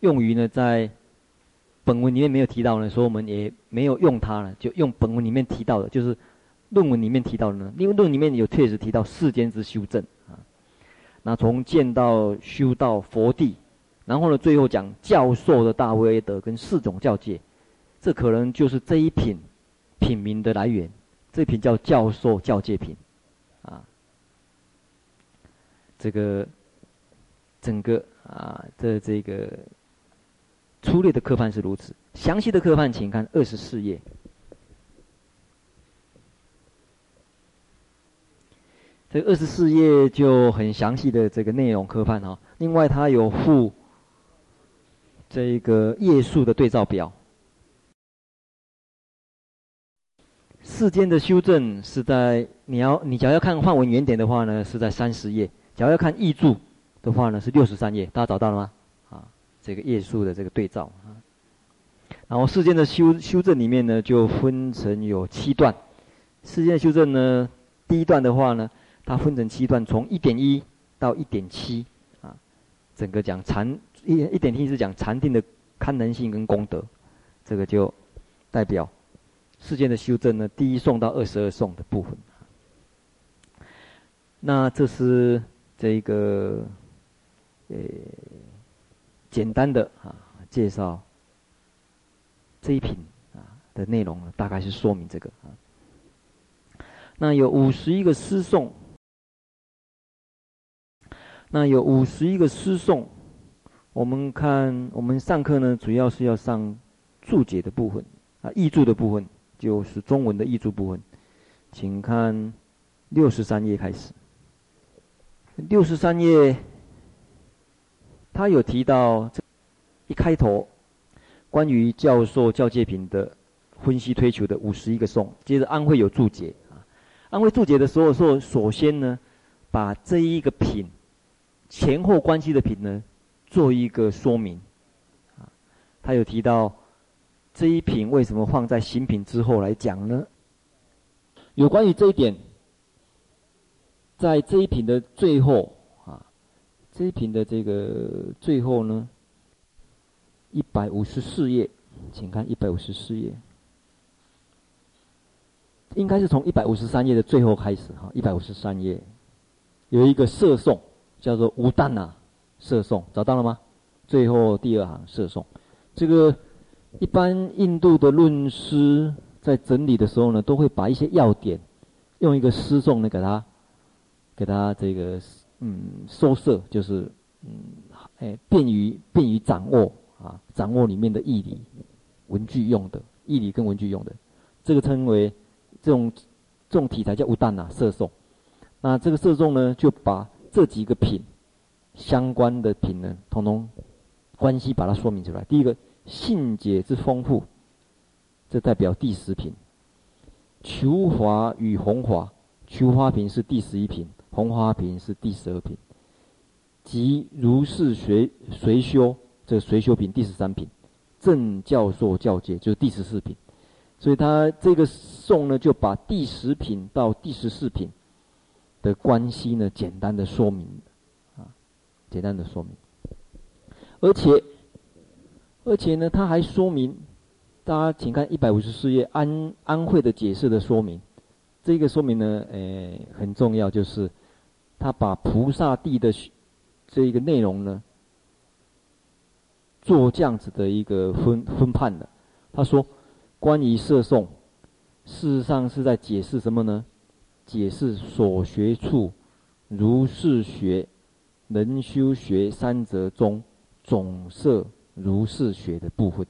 用于呢，在本文里面没有提到呢，所以我们也没有用它了，就用本文里面提到的，就是论文里面提到的呢。因为论文里面有确实提到世间之修正，那从见到修到佛地，然后呢，最后讲教授的大威德跟四种教诫，这可能就是这一品品名的来源。这品叫教授教诫品，啊，这个整个啊，这这个。粗略的科判是如此，详细的科判请看二十四页。这二十四页就很详细的这个内容科判哈。另外，它有附这个页数的对照表。世间的修正是在你要你假如要看范文原点的话呢，是在三十页；假如要看译注的话呢，是六十三页。大家找到了吗？啊这个页数的这个对照啊，然后世间的修修正里面呢，就分成有七段。世间修正呢，第一段的话呢，它分成七段，从一点一到一点七啊，整个讲禅一一点一是讲禅定的堪能性跟功德，这个就代表世间的修正呢，第一颂到二十二颂的部分。那这是这个呃。简单的啊介绍这一品啊的内容呢，大概是说明这个啊。那有五十一个诗颂，那有五十一个诗颂。我们看我们上课呢，主要是要上注解的部分啊，译注的部分，就是中文的译注部分。请看六十三页开始，六十三页。他有提到这一开头关于教授教诫品的分析推求的五十一个颂，接着安徽有注解啊。安徽注解的时候说，首先呢，把这一个品前后关系的品呢，做一个说明啊。他有提到这一品为什么放在新品之后来讲呢？有关于这一点，在这一品的最后。啊这一品的这个最后呢，一百五十四页，请看一百五十四页，应该是从一百五十三页的最后开始哈，一百五十三页有一个摄颂叫做无但呐，摄颂，找到了吗？最后第二行摄颂，这个一般印度的论师在整理的时候呢，都会把一些要点用一个诗颂呢给他，给他这个嗯收摄，就是嗯哎便于便于掌握啊，掌握里面的义理文句用的义理跟文句用的，这个称为这种这种题材叫无但呐摄颂。那这个摄颂呢，就把这几个品相关的品呢，统统关系把它说明出来。第一个，信解之丰富，这代表第十品。求华与弘华，求华品是第十一品，弘华品是第十二品。即如是学随修，这随修品第十三品。正教授教诫就是第十四品。所以他这个颂呢，就把第十品到第十四品。的关系呢，简单的说明，啊，简单的说明，而且，而且呢，他还说明，大家请看一百五十四页安安慧的解释的说明，这个说明呢，诶，很重要，就是他把菩萨地的这一个内容呢，做这样子的一个分分判的。他说，关于摄颂，事实上是在解释什么呢？解释所学处如是学、能修学三则中总摄如是学的部分。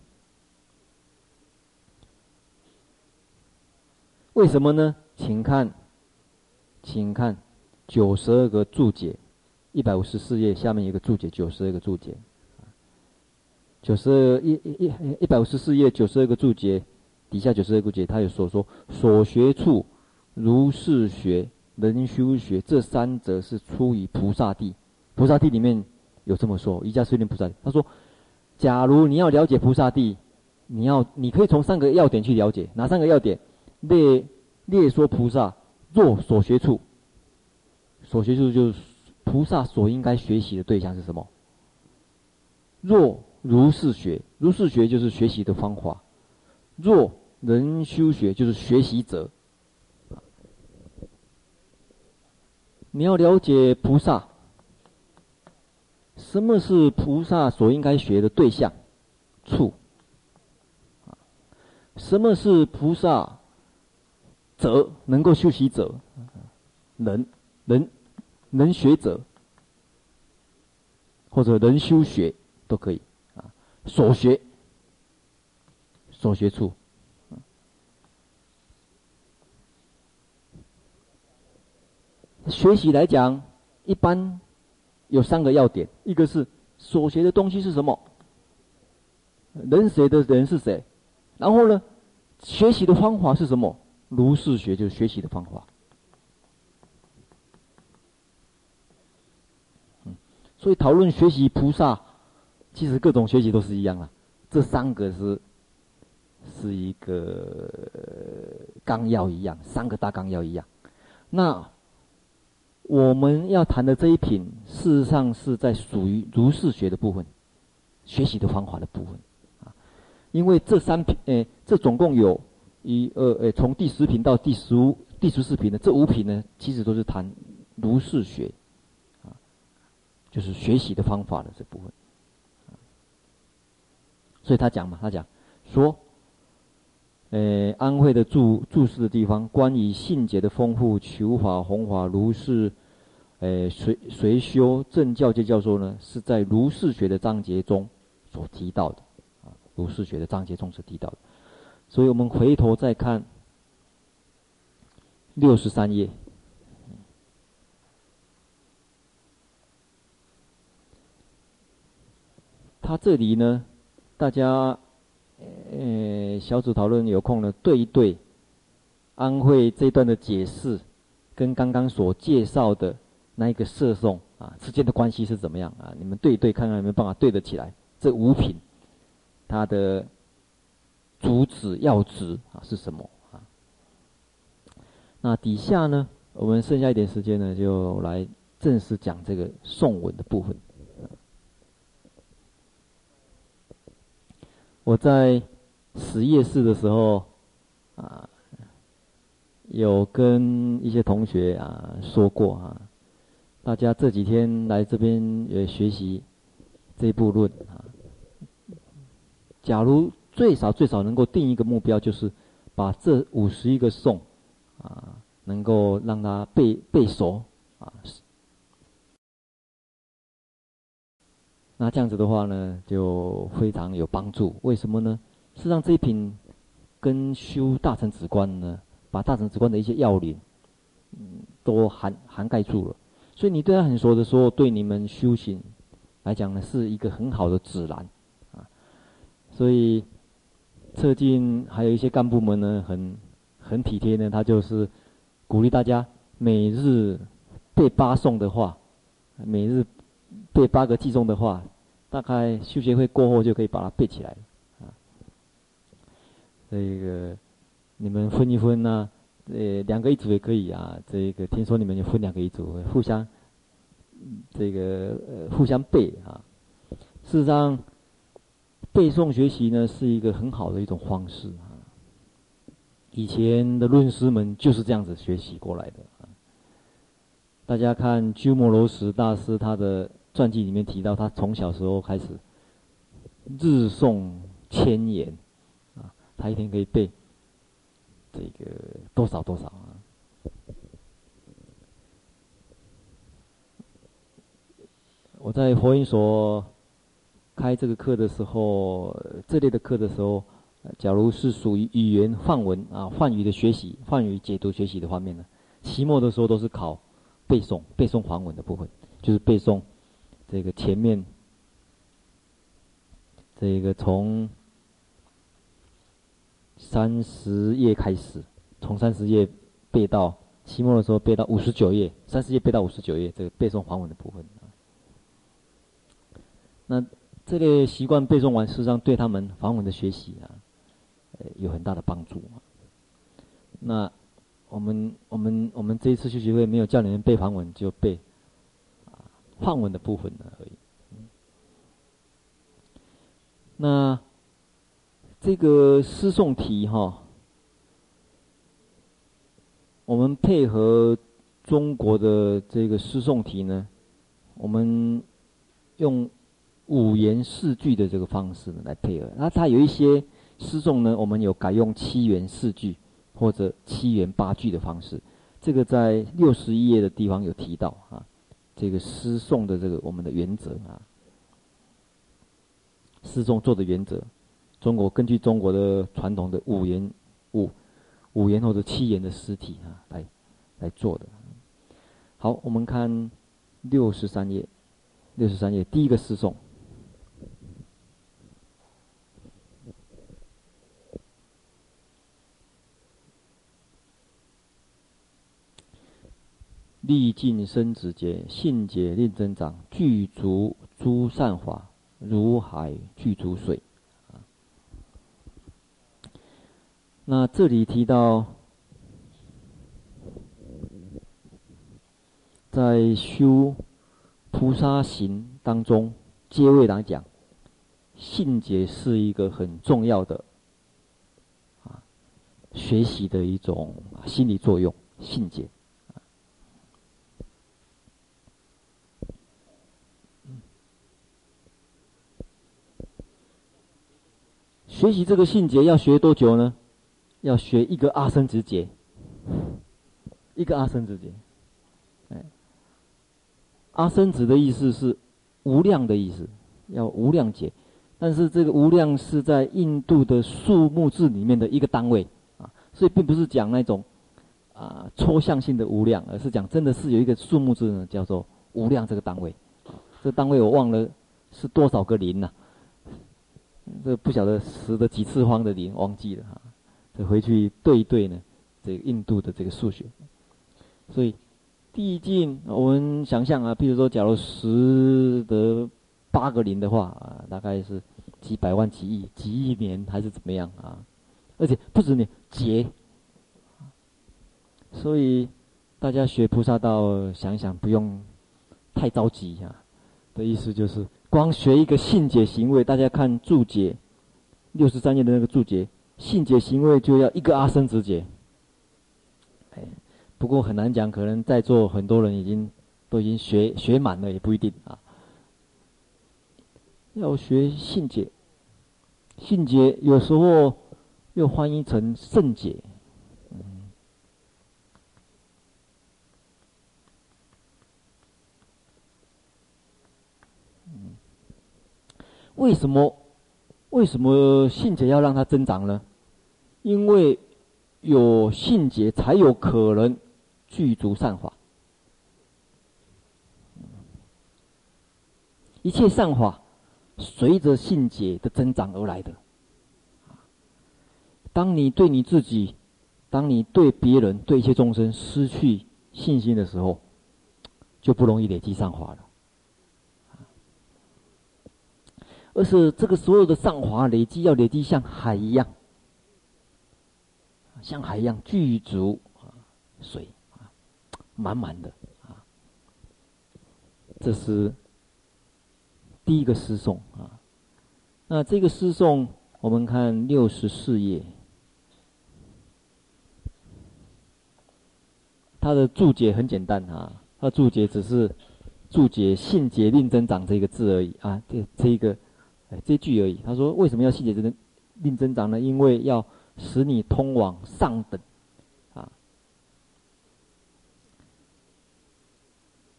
为什么呢？请看，请看九十二个注解，一百五十四页下面一个注解，九十二个注解。九十二一一一百五十四页九十二个注解底下九十二个注解，他有所说所学处。如是学、能修学这三者是出于菩萨地。菩萨地里面有这么说，瑜伽师地菩萨。他说，假如你要了解菩萨地，你要你可以从三个要点去了解。哪三个要点？列列说菩萨若所学处，所学处就是菩萨所应该学习的对象是什么？若如是学，如是学就是学习的方法。若能修学，就是学习者。你要了解菩萨，什么是菩萨所应该学的对象？处。什么是菩萨者能够修习者？能能能学者，或者能修学都可以啊。所学所学处。学习来讲，一般有三个要点：一个是所学的东西是什么，能学的人是谁，然后呢，学习的方法是什么？如是学就是学习的方法。嗯，所以讨论学习菩萨，其实各种学习都是一样啊。这三个是是一个纲要一样，三个大纲要一样。那我们要谈的这一品，事实上是在属于如是学的部分，学习的方法的部分，啊，因为这三品，诶，这总共有一二，诶，从第十品到第十五、第十四品的这五品呢，其实都是谈如是学，啊，就是学习的方法的这部分，所以他讲嘛，他讲说。呃，安徽的注注释的地方，关于信解的丰富、求法、弘法、如是，呃，随随修正教界教授呢，是在如是学的章节中所提到的，啊，如是学的章节中所提到的。所以我们回头再看六十三页，他这里呢，大家。呃，小组讨论有空呢，对一对安慧这一段的解释，跟刚刚所介绍的那一个摄颂啊之间的关系是怎么样啊？你们对一对，看看有没有办法对得起来。这五品它的主旨要旨啊是什么啊？那底下呢，我们剩下一点时间呢，就来正式讲这个颂文的部分。我在实验室的时候，啊，有跟一些同学啊说过啊，大家这几天来这边也学习这部论啊。假如最少最少能够定一个目标，就是把这五十一个颂啊，能够让它背背熟啊。那这样子的话呢，就非常有帮助。为什么呢？是让这一品跟修大乘止观呢，把大乘止观的一些要领，嗯，都涵涵盖住了。所以你对他很熟的时候，对你们修行来讲呢，是一个很好的指南啊。所以策进还有一些干部们呢，很很体贴呢，他就是鼓励大家每日背八颂的话，每日背八个偈颂的话，大概修学会过后就可以把它背起来啊。这个你们分一分呢？呃，两个一组也可以啊。这个听说你们就分两个一组，互相这个呃互相背啊。事实上，背诵学习呢是一个很好的一种方式啊。以前的论师们就是这样子学习过来的啊。大家看鸠摩罗什大师他的传记里面提到，他从小时候开始日诵千言啊，他一天可以背。这个多少多少啊？我在佛音所开这个课的时候，这类的课的时候，假如是属于语言范文啊，梵语的学习、梵语解读学习的方面呢，期末的时候都是考背诵、背诵梵文的部分，就是背诵这个前面这个从。三十页开始，从三十页背到期末的时候背到五十九页，三十页背到五十九页，这个背诵梵文的部分。那这类习惯背诵完，事实上对他们梵文的学习啊，有很大的帮助。那我们我们我们这一次修学会没有叫你们背梵文，就背啊梵文的部分呢而已。那。这个诗诵题哈，我们配合中国的这个诗诵题呢，我们用五言四句的这个方式来配合。那它有一些诗诵呢，我们有改用七言四句或者七言八句的方式。这个在六十一页的地方有提到啊，这个诗颂的这个我们的原则啊，诗颂做的原则。中国根据中国的传统的五言五五言或者七言的诗体啊，来来做的。好，我们看六十三页，六十三页第一个诗颂。历尽生死劫，信解令增长，具足诸善法，如海具足水。那这里提到，在修菩萨行当中，阶位来讲，信解是一个很重要的啊，学习的一种心理作用。信解，学习这个信节要学多久呢？要学一个阿僧只节，一个阿僧只节，哎，阿僧只的意思是无量的意思，要无量劫，但是这个无量是在印度的数目字里面的一个单位啊，所以并不是讲那种啊抽象性的无量，而是讲真的是有一个数目字呢，叫做无量这个单位，这单位我忘了是多少个零呐，这不晓得十的几次方的零忘记了哈。回去对一对呢，这个印度的这个数学，所以递进我们想象啊，比如说，假如十得八个零的话啊，大概是几百万、几亿、几亿年还是怎么样啊？而且不止你劫，所以大家学菩萨道，想想不用太着急啊。的意思就是，光学一个信解行为，大家看注解六十三页的那个注解。信解行为就要一个阿僧只劫，哎，不过很难讲，可能在座很多人已经都已经学学满了也不一定啊。要学信解，信解有时候又翻译成圣解。嗯，为什么为什么信解要让它增长呢？因为有信解，才有可能具足善法。一切善法，随着信解的增长而来的。当你对你自己，当你对别人、对一切众生失去信心的时候，就不容易累积善法了。而是这个所有的上华累积，要累积像海一样，像海一样具足啊水啊，满满的啊，这是。第一个诗颂啊，那这个诗颂，我们看六十四页，它的注解很简单啊，它注解只是注解“信解令增长”这个字而已啊，这这一个哎这句而已。他说为什么要信解令令增长呢？因为要使你通往上等啊，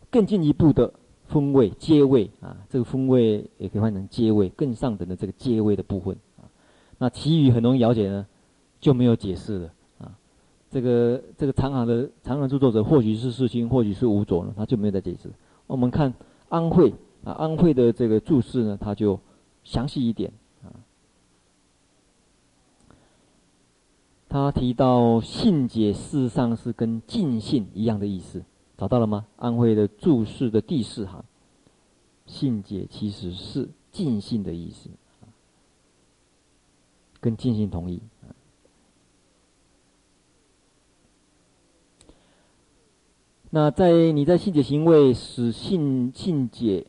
更进一步的。分位阶位啊，这个分位也可以换成阶位，更上等的这个阶位的部分啊。那其余很容易了解呢，就没有解释了啊。这个这个长行的长行著作者或许是世勋，或许是无着呢，他就没有再解释。我们看安慧啊，安慧的这个注释呢，他就详细一点啊。他提到信解事实上是跟尽信一样的意思。找到了吗？安徽的注释的第四行，信解其实是尽信的意思，跟尽信同义。那在你在信解行为使信信解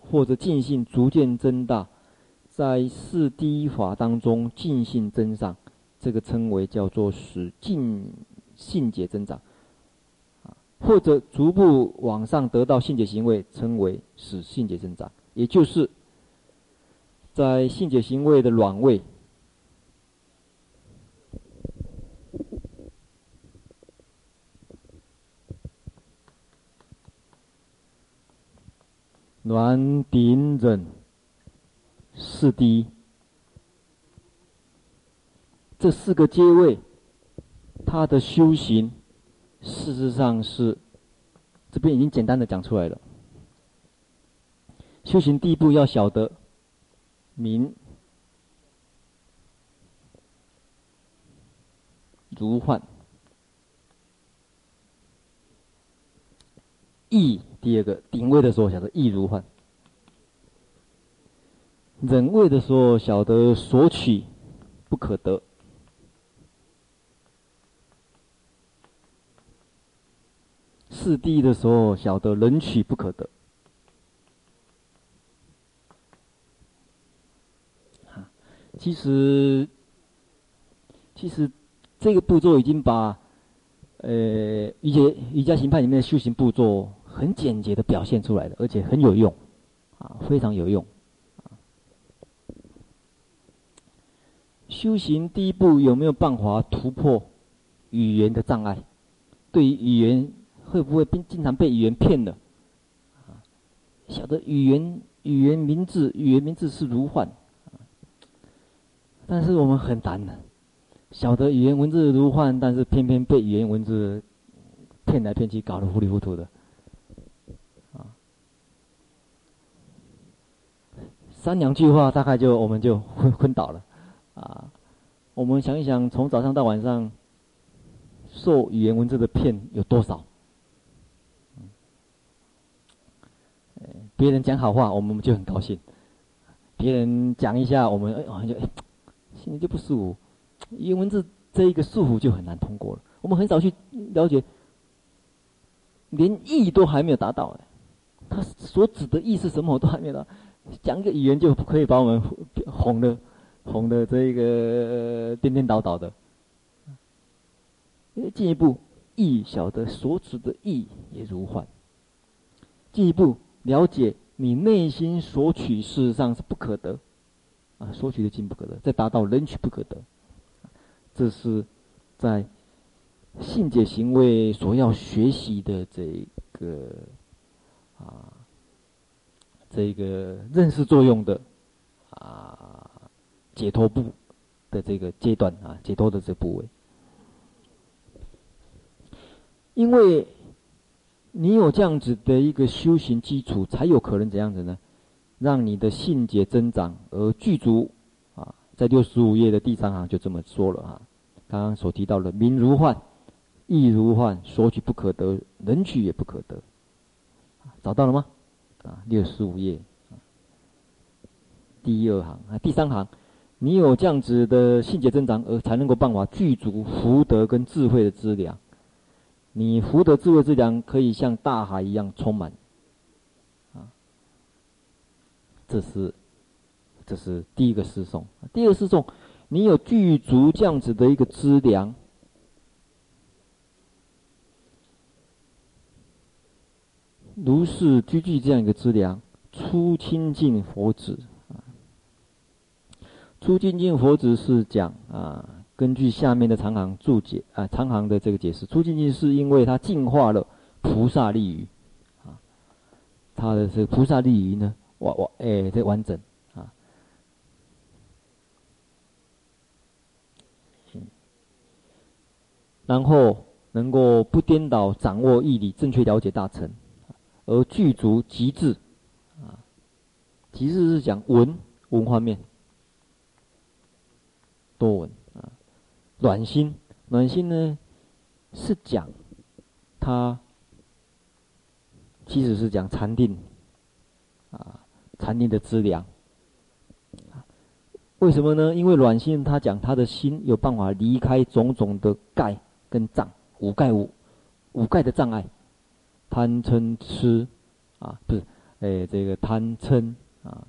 或者尽信逐渐增大，在四第一法当中净信增上，这个称为叫做使净信解增长。或者逐步往上得到性解行为，称为使性解增长，也就是在性解行为的软位，暖顶忍四低，这四个阶位，他的修行。事实上是，这边已经简单的讲出来了。修行第一步要晓得明如幻，意第二个顶位的时候晓得意如幻，忍位的时候晓得索取不可得。四地的时候，晓得能取不可得。其实，其实这个步骤已经把，呃，瑜伽瑜伽行派里面的修行步骤很简洁的表现出来了，而且很有用，啊，非常有用。修行第一步有没有办法突破语言的障碍？对于语言。会不会经经常被语言骗了？啊，晓得语言语言名字语言名字是如幻，但是我们很难的，晓得语言文字如幻，但是偏偏被语言文字骗来骗去，搞得糊里糊涂的，啊，三两句话大概就我们就昏昏倒了，啊，我们想一想，从早上到晚上受语言文字的骗有多少？别人讲好话，我们就很高兴；别人讲一下，我们哎，好像就哎，心里就不舒服。语言文字这一个束缚就很难通过了。我们很少去了解，连意都还没有达到哎，他所指的意是什么，我都还没有到。讲一个语言就可以把我们哄的哄的这个颠颠倒倒的。进一步，意晓得所指的意也如幻。进一步了解你内心所取，事实上是不可得，啊，所取的尽不可得，再达到人取不可得，这是在信解行为所要学习的这个啊，这个认识作用的啊解脱部的这个阶段啊，解脱的这部位，因为。你有这样子的一个修行基础，才有可能怎样子呢？让你的信解增长而具足啊！在六十五页的第三行就这么说了啊。刚刚所提到的名如幻，意如幻，所取不可得，能取也不可得。找到了吗？啊，六十五页，第二行啊，第三行，你有这样子的信解增长，而才能够办法具足福德跟智慧的资粮。你福德智慧之粮可以像大海一样充满，啊，这是，这是第一个诗颂。第二个诗颂，你有具足这样子的一个资粮，如是具具这样一个资粮，初亲近佛子啊，初亲近佛子是讲啊。根据下面的长行注解啊，长行的这个解释，初亲近是因为它净化了菩萨利于啊，它的这个菩萨利于呢，哇哇哎，这完整啊，然后能够不颠倒掌握义理，正确了解大乘，而具足极致啊，极致是讲文文化面多闻。暖心，暖心呢，是讲他其实是讲禅定啊，禅定的资粮。为什么呢？因为暖心他讲他的心有办法离开种种的盖跟障，五盖五五盖的障碍，贪嗔痴啊，不是，哎，这个贪嗔啊，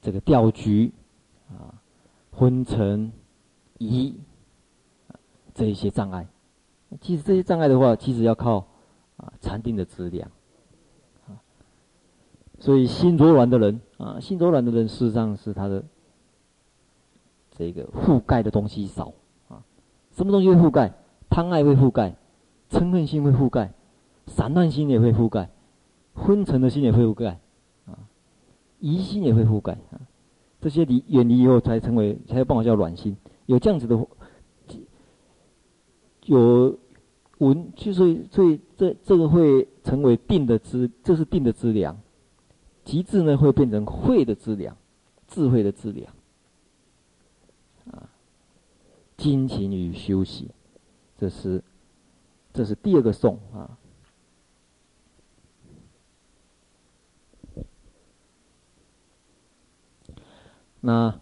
这个掉举啊，昏沉。疑，这一些障碍，其实这些障碍的话，其实要靠啊禅定的质量，啊，所以心柔软的人啊，心柔软的人，事实上是他的这个覆盖的东西少啊。什么东西会覆盖？贪爱会覆盖，嗔恨心会覆盖，散乱心也会覆盖，昏沉的心也会覆盖，啊，疑心也会覆盖啊。这些离远离以后，才成为才有办法叫暖心。有这样子的，有文，就是所以这这个会成为定的资，这是定的资粮。极致呢，会变成慧的资粮，智慧的资粮。啊，精勤与修习，这是这是第二个颂啊。那。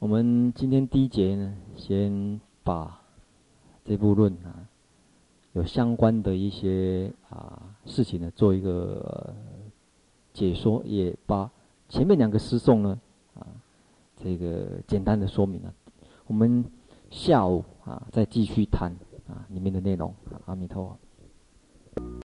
我们今天第一节呢，先把这部论啊，有相关的一些啊事情呢，做一个解说，也把前面两个诗颂呢啊，这个简单的说明了。我们下午啊再继续谈啊里面的内容。阿弥陀佛。